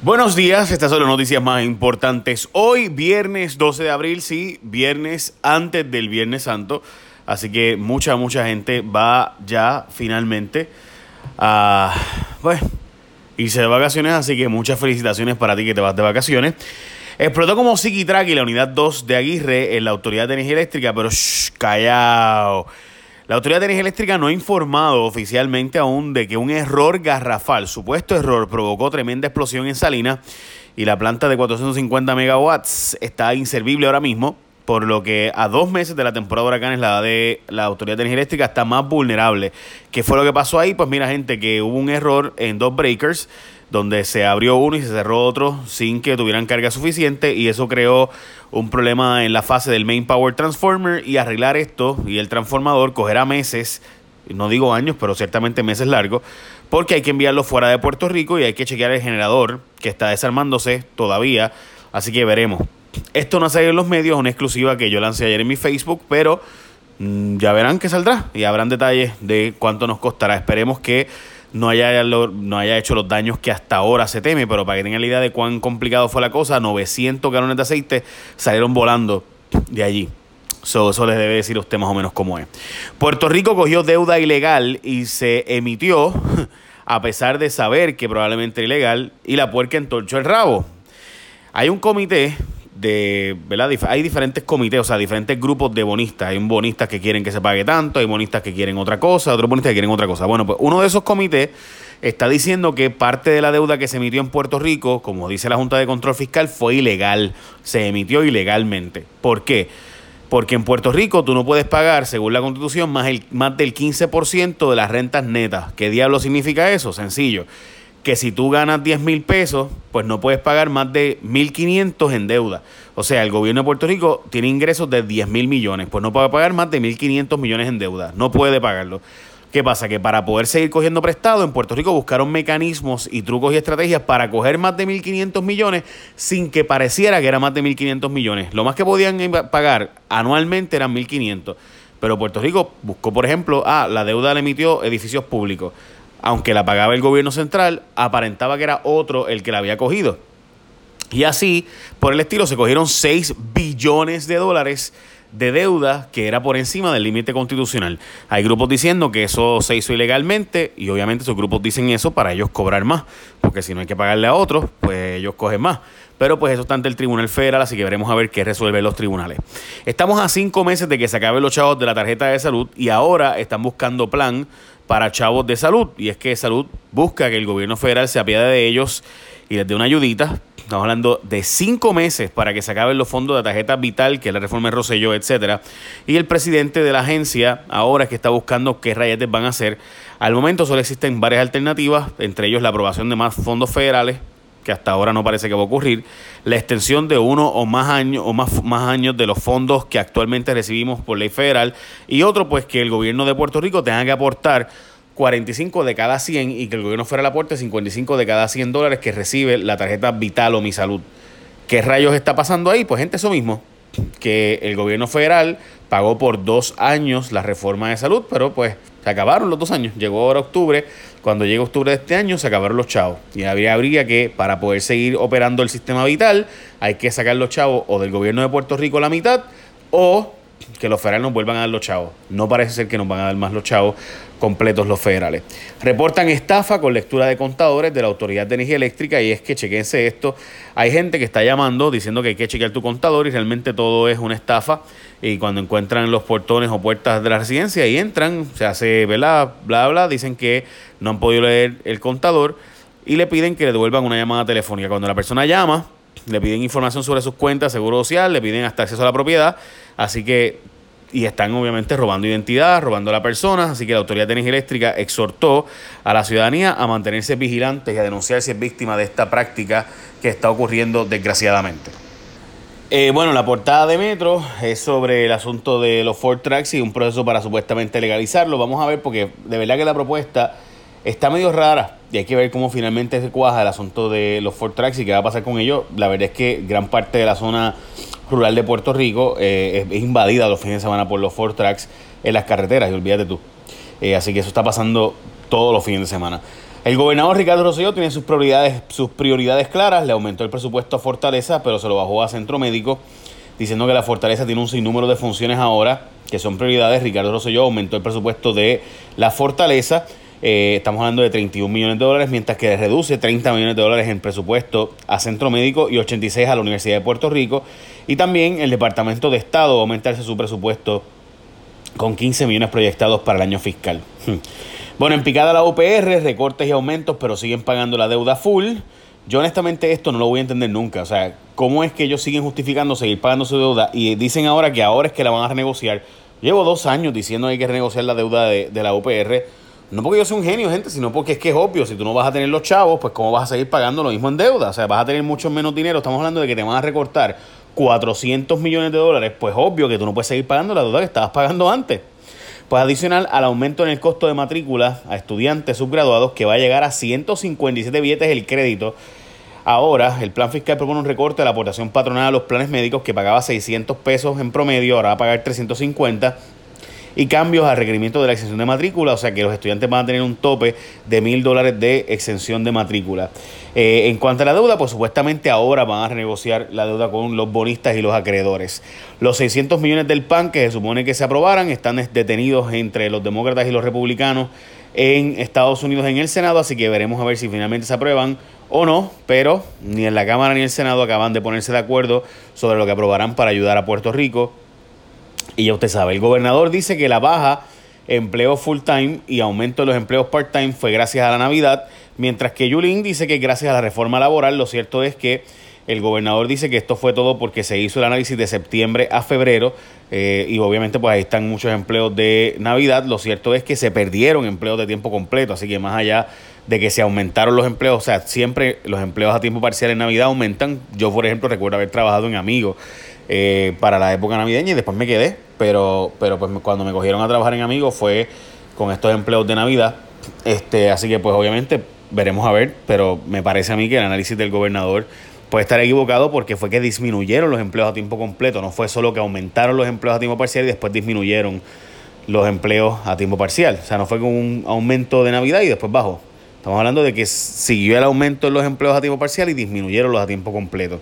Buenos días, estas son las noticias más importantes. Hoy, viernes 12 de abril, sí, viernes antes del Viernes Santo. Así que mucha, mucha gente va ya finalmente a, bueno, irse de vacaciones. Así que muchas felicitaciones para ti que te vas de vacaciones. Explotó como y la unidad 2 de Aguirre en la Autoridad de Energía Eléctrica, pero shh, callao. La Autoridad de Energía Eléctrica no ha informado oficialmente aún de que un error garrafal, supuesto error, provocó tremenda explosión en Salinas y la planta de 450 megawatts está inservible ahora mismo, por lo que a dos meses de la temporada de huracanes la de la Autoridad de Energía Eléctrica está más vulnerable. ¿Qué fue lo que pasó ahí? Pues mira gente, que hubo un error en dos breakers donde se abrió uno y se cerró otro sin que tuvieran carga suficiente y eso creó un problema en la fase del main power transformer y arreglar esto y el transformador cogerá meses, no digo años, pero ciertamente meses largos, porque hay que enviarlo fuera de Puerto Rico y hay que chequear el generador que está desarmándose todavía, así que veremos. Esto no ha salido en los medios, una exclusiva que yo lancé ayer en mi Facebook, pero mm, ya verán que saldrá y habrán detalles de cuánto nos costará. Esperemos que no haya, no haya hecho los daños que hasta ahora se teme, pero para que tengan la idea de cuán complicado fue la cosa, 900 galones de aceite salieron volando de allí. So, eso les debe decir usted más o menos cómo es. Puerto Rico cogió deuda ilegal y se emitió a pesar de saber que probablemente era ilegal y la puerca entorchó el rabo. Hay un comité de, ¿verdad? Hay diferentes comités, o sea, diferentes grupos de bonistas. Hay bonistas que quieren que se pague tanto, hay bonistas que quieren otra cosa, otros bonistas que quieren otra cosa. Bueno, pues uno de esos comités está diciendo que parte de la deuda que se emitió en Puerto Rico, como dice la Junta de Control Fiscal, fue ilegal, se emitió ilegalmente. ¿Por qué? Porque en Puerto Rico tú no puedes pagar, según la Constitución, más, el, más del 15% de las rentas netas. ¿Qué diablo significa eso? Sencillo que si tú ganas 10 mil pesos, pues no puedes pagar más de 1.500 en deuda. O sea, el gobierno de Puerto Rico tiene ingresos de 10 mil millones, pues no puede pagar más de 1.500 millones en deuda. No puede pagarlo. ¿Qué pasa? Que para poder seguir cogiendo prestado en Puerto Rico buscaron mecanismos y trucos y estrategias para coger más de 1.500 millones sin que pareciera que era más de 1.500 millones. Lo más que podían pagar anualmente eran 1.500. Pero Puerto Rico buscó, por ejemplo, ah, la deuda le emitió edificios públicos aunque la pagaba el gobierno central, aparentaba que era otro el que la había cogido. Y así, por el estilo, se cogieron 6 billones de dólares de deuda que era por encima del límite constitucional. Hay grupos diciendo que eso se hizo ilegalmente y obviamente esos grupos dicen eso para ellos cobrar más, porque si no hay que pagarle a otros, pues ellos cogen más. Pero pues eso está ante el Tribunal Federal, así que veremos a ver qué resuelven los tribunales. Estamos a cinco meses de que se acaben los chavos de la tarjeta de salud y ahora están buscando plan para chavos de salud. Y es que salud busca que el gobierno federal se apiade de ellos y les dé una ayudita. Estamos hablando de cinco meses para que se acaben los fondos de tarjeta vital, que es la reforma de Rosselló, etcétera. Y el presidente de la agencia ahora es que está buscando qué rayetes van a hacer. Al momento solo existen varias alternativas, entre ellos la aprobación de más fondos federales, que hasta ahora no parece que va a ocurrir, la extensión de uno o más años o más, más años de los fondos que actualmente recibimos por ley federal y otro pues que el gobierno de Puerto Rico tenga que aportar 45 de cada 100 y que el gobierno federal aporte 55 de cada 100 dólares que recibe la tarjeta Vital o Mi Salud. ¿Qué rayos está pasando ahí? Pues gente, eso mismo, que el gobierno federal pagó por dos años la reforma de salud, pero pues se acabaron los dos años. Llegó ahora octubre. Cuando llegue octubre de este año, se acabaron los chavos. Y habría, habría que, para poder seguir operando el sistema vital, hay que sacar los chavos o del gobierno de Puerto Rico la mitad o que los federales nos vuelvan a dar los chavos. No parece ser que nos van a dar más los chavos completos los federales. Reportan estafa con lectura de contadores de la Autoridad de Energía Eléctrica y es que chequense esto. Hay gente que está llamando diciendo que hay que chequear tu contador y realmente todo es una estafa. Y cuando encuentran los portones o puertas de la residencia y entran, se hace, bla, bla, bla, dicen que no han podido leer el contador y le piden que le devuelvan una llamada telefónica. Cuando la persona llama, le piden información sobre sus cuentas, seguro social, le piden hasta acceso a la propiedad, así que, y están obviamente robando identidad, robando a la persona, así que la Autoridad de Energía Eléctrica exhortó a la ciudadanía a mantenerse vigilantes y a denunciar si es víctima de esta práctica que está ocurriendo desgraciadamente. Eh, bueno, la portada de Metro es sobre el asunto de los Ford Tracks y un proceso para supuestamente legalizarlo. Vamos a ver porque de verdad que la propuesta está medio rara y hay que ver cómo finalmente se cuaja el asunto de los Ford Tracks y qué va a pasar con ellos. La verdad es que gran parte de la zona rural de Puerto Rico eh, es, invadida los fines de semana por los Ford Tracks en las carreteras, y olvídate tú. Eh, así que eso está pasando todos los fines de semana. El gobernador Ricardo Rosselló tiene sus prioridades, sus prioridades claras, le aumentó el presupuesto a Fortaleza, pero se lo bajó a Centro Médico, diciendo que la Fortaleza tiene un sinnúmero de funciones ahora que son prioridades. Ricardo Rosselló aumentó el presupuesto de la Fortaleza. Eh, estamos hablando de 31 millones de dólares, mientras que reduce 30 millones de dólares en presupuesto a Centro Médico y 86 a la Universidad de Puerto Rico. Y también el Departamento de Estado va a aumentarse su presupuesto con 15 millones proyectados para el año fiscal. Bueno, en picada la UPR, recortes y aumentos, pero siguen pagando la deuda full. Yo honestamente esto no lo voy a entender nunca. O sea, ¿cómo es que ellos siguen justificando seguir pagando su deuda y dicen ahora que ahora es que la van a renegociar? Llevo dos años diciendo que hay que renegociar la deuda de, de la UPR. No porque yo sea un genio, gente, sino porque es que es obvio, si tú no vas a tener los chavos, pues cómo vas a seguir pagando lo mismo en deuda. O sea, vas a tener mucho menos dinero. Estamos hablando de que te van a recortar 400 millones de dólares. Pues obvio que tú no puedes seguir pagando la deuda que estabas pagando antes. Pues adicional al aumento en el costo de matrícula a estudiantes subgraduados que va a llegar a 157 billetes el crédito. Ahora, el plan fiscal propone un recorte de la aportación patronal a los planes médicos que pagaba 600 pesos en promedio, ahora va a pagar 350 y cambios al requerimiento de la exención de matrícula, o sea que los estudiantes van a tener un tope de mil dólares de exención de matrícula. Eh, en cuanto a la deuda, pues supuestamente ahora van a renegociar la deuda con los bonistas y los acreedores. Los 600 millones del PAN que se supone que se aprobaran están detenidos entre los demócratas y los republicanos en Estados Unidos en el Senado, así que veremos a ver si finalmente se aprueban o no, pero ni en la Cámara ni en el Senado acaban de ponerse de acuerdo sobre lo que aprobarán para ayudar a Puerto Rico y ya usted sabe, el gobernador dice que la baja empleo full time y aumento de los empleos part time fue gracias a la Navidad, mientras que Yulín dice que gracias a la reforma laboral, lo cierto es que el gobernador dice que esto fue todo porque se hizo el análisis de septiembre a febrero eh, y obviamente pues ahí están muchos empleos de Navidad. Lo cierto es que se perdieron empleos de tiempo completo, así que más allá de que se aumentaron los empleos, o sea, siempre los empleos a tiempo parcial en Navidad aumentan. Yo, por ejemplo, recuerdo haber trabajado en Amigos eh, para la época navideña y después me quedé. Pero, pero pues cuando me cogieron a trabajar en Amigos fue con estos empleos de Navidad. Este, así que pues obviamente veremos a ver, pero me parece a mí que el análisis del gobernador puede estar equivocado porque fue que disminuyeron los empleos a tiempo completo, no fue solo que aumentaron los empleos a tiempo parcial y después disminuyeron los empleos a tiempo parcial. O sea, no fue con un aumento de Navidad y después bajó. Estamos hablando de que siguió el aumento en los empleos a tiempo parcial y disminuyeron los a tiempo completo.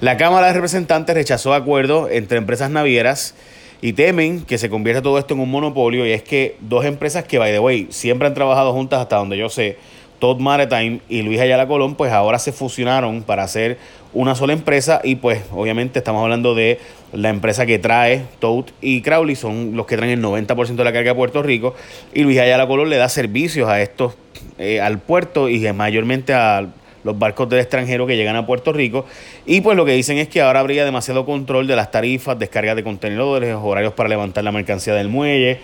La Cámara de Representantes rechazó acuerdos entre empresas navieras y temen que se convierta todo esto en un monopolio. Y es que dos empresas que, by the way, siempre han trabajado juntas hasta donde yo sé, Todd Maritime y Luis Ayala Colón, pues ahora se fusionaron para hacer una sola empresa y pues obviamente estamos hablando de la empresa que trae Todd y Crowley, son los que traen el 90% de la carga a Puerto Rico y Luis Ayala Colón le da servicios a estos, eh, al puerto y mayormente a los barcos del extranjero que llegan a Puerto Rico. Y pues lo que dicen es que ahora habría demasiado control de las tarifas, descargas de contenedores, horarios para levantar la mercancía del muelle,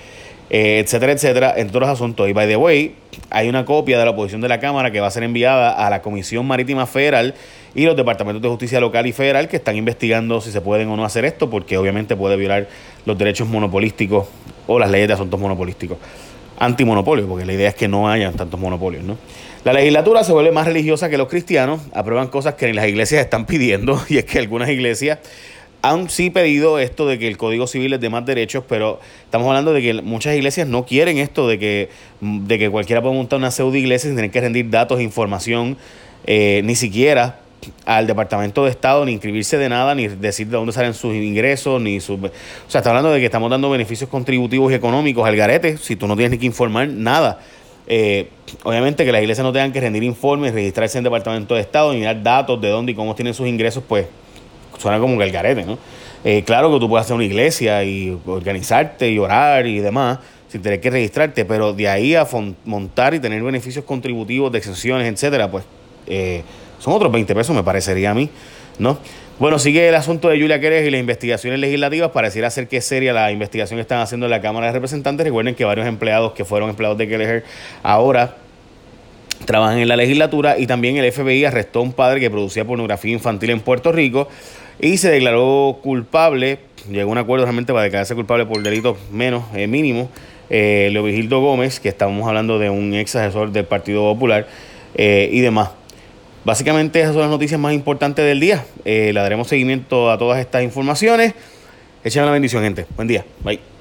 eh, etcétera, etcétera, entre otros asuntos. Y by the way, hay una copia de la oposición de la Cámara que va a ser enviada a la Comisión Marítima Federal y los departamentos de justicia local y federal que están investigando si se pueden o no hacer esto, porque obviamente puede violar los derechos monopolísticos o las leyes de asuntos monopolísticos. Antimonopolio, porque la idea es que no hayan tantos monopolios, ¿no? La legislatura se vuelve más religiosa que los cristianos, aprueban cosas que las iglesias están pidiendo, y es que algunas iglesias han sí pedido esto de que el Código Civil es de más derechos, pero estamos hablando de que muchas iglesias no quieren esto de que, de que cualquiera pueda montar una pseudo iglesia sin tener que rendir datos e información, eh, ni siquiera al Departamento de Estado, ni inscribirse de nada, ni decir de dónde salen sus ingresos, ni sus... O sea, está hablando de que estamos dando beneficios contributivos y económicos al garete, si tú no tienes ni que informar nada. Eh, obviamente que las iglesias no tengan que rendir informes, registrarse en el Departamento de Estado, ni dar datos de dónde y cómo tienen sus ingresos, pues suena como que el garete, ¿no? Eh, claro que tú puedes hacer una iglesia y organizarte y orar y demás, sin tener que registrarte, pero de ahí a montar y tener beneficios contributivos de exenciones, etcétera, pues eh, son otros 20 pesos, me parecería a mí, ¿no? Bueno, sigue el asunto de Julia Quérez y las investigaciones legislativas. Pareciera ser que es seria la investigación que están haciendo en la Cámara de Representantes. Recuerden que varios empleados que fueron empleados de Keller ahora trabajan en la legislatura y también el FBI arrestó a un padre que producía pornografía infantil en Puerto Rico y se declaró culpable, llegó a un acuerdo realmente para declararse culpable por delitos menos, eh, mínimos, eh, Leovigildo Gómez, que estamos hablando de un ex asesor del Partido Popular eh, y demás. Básicamente esas son las noticias más importantes del día. Eh, le daremos seguimiento a todas estas informaciones. Échenme la bendición, gente. Buen día. Bye.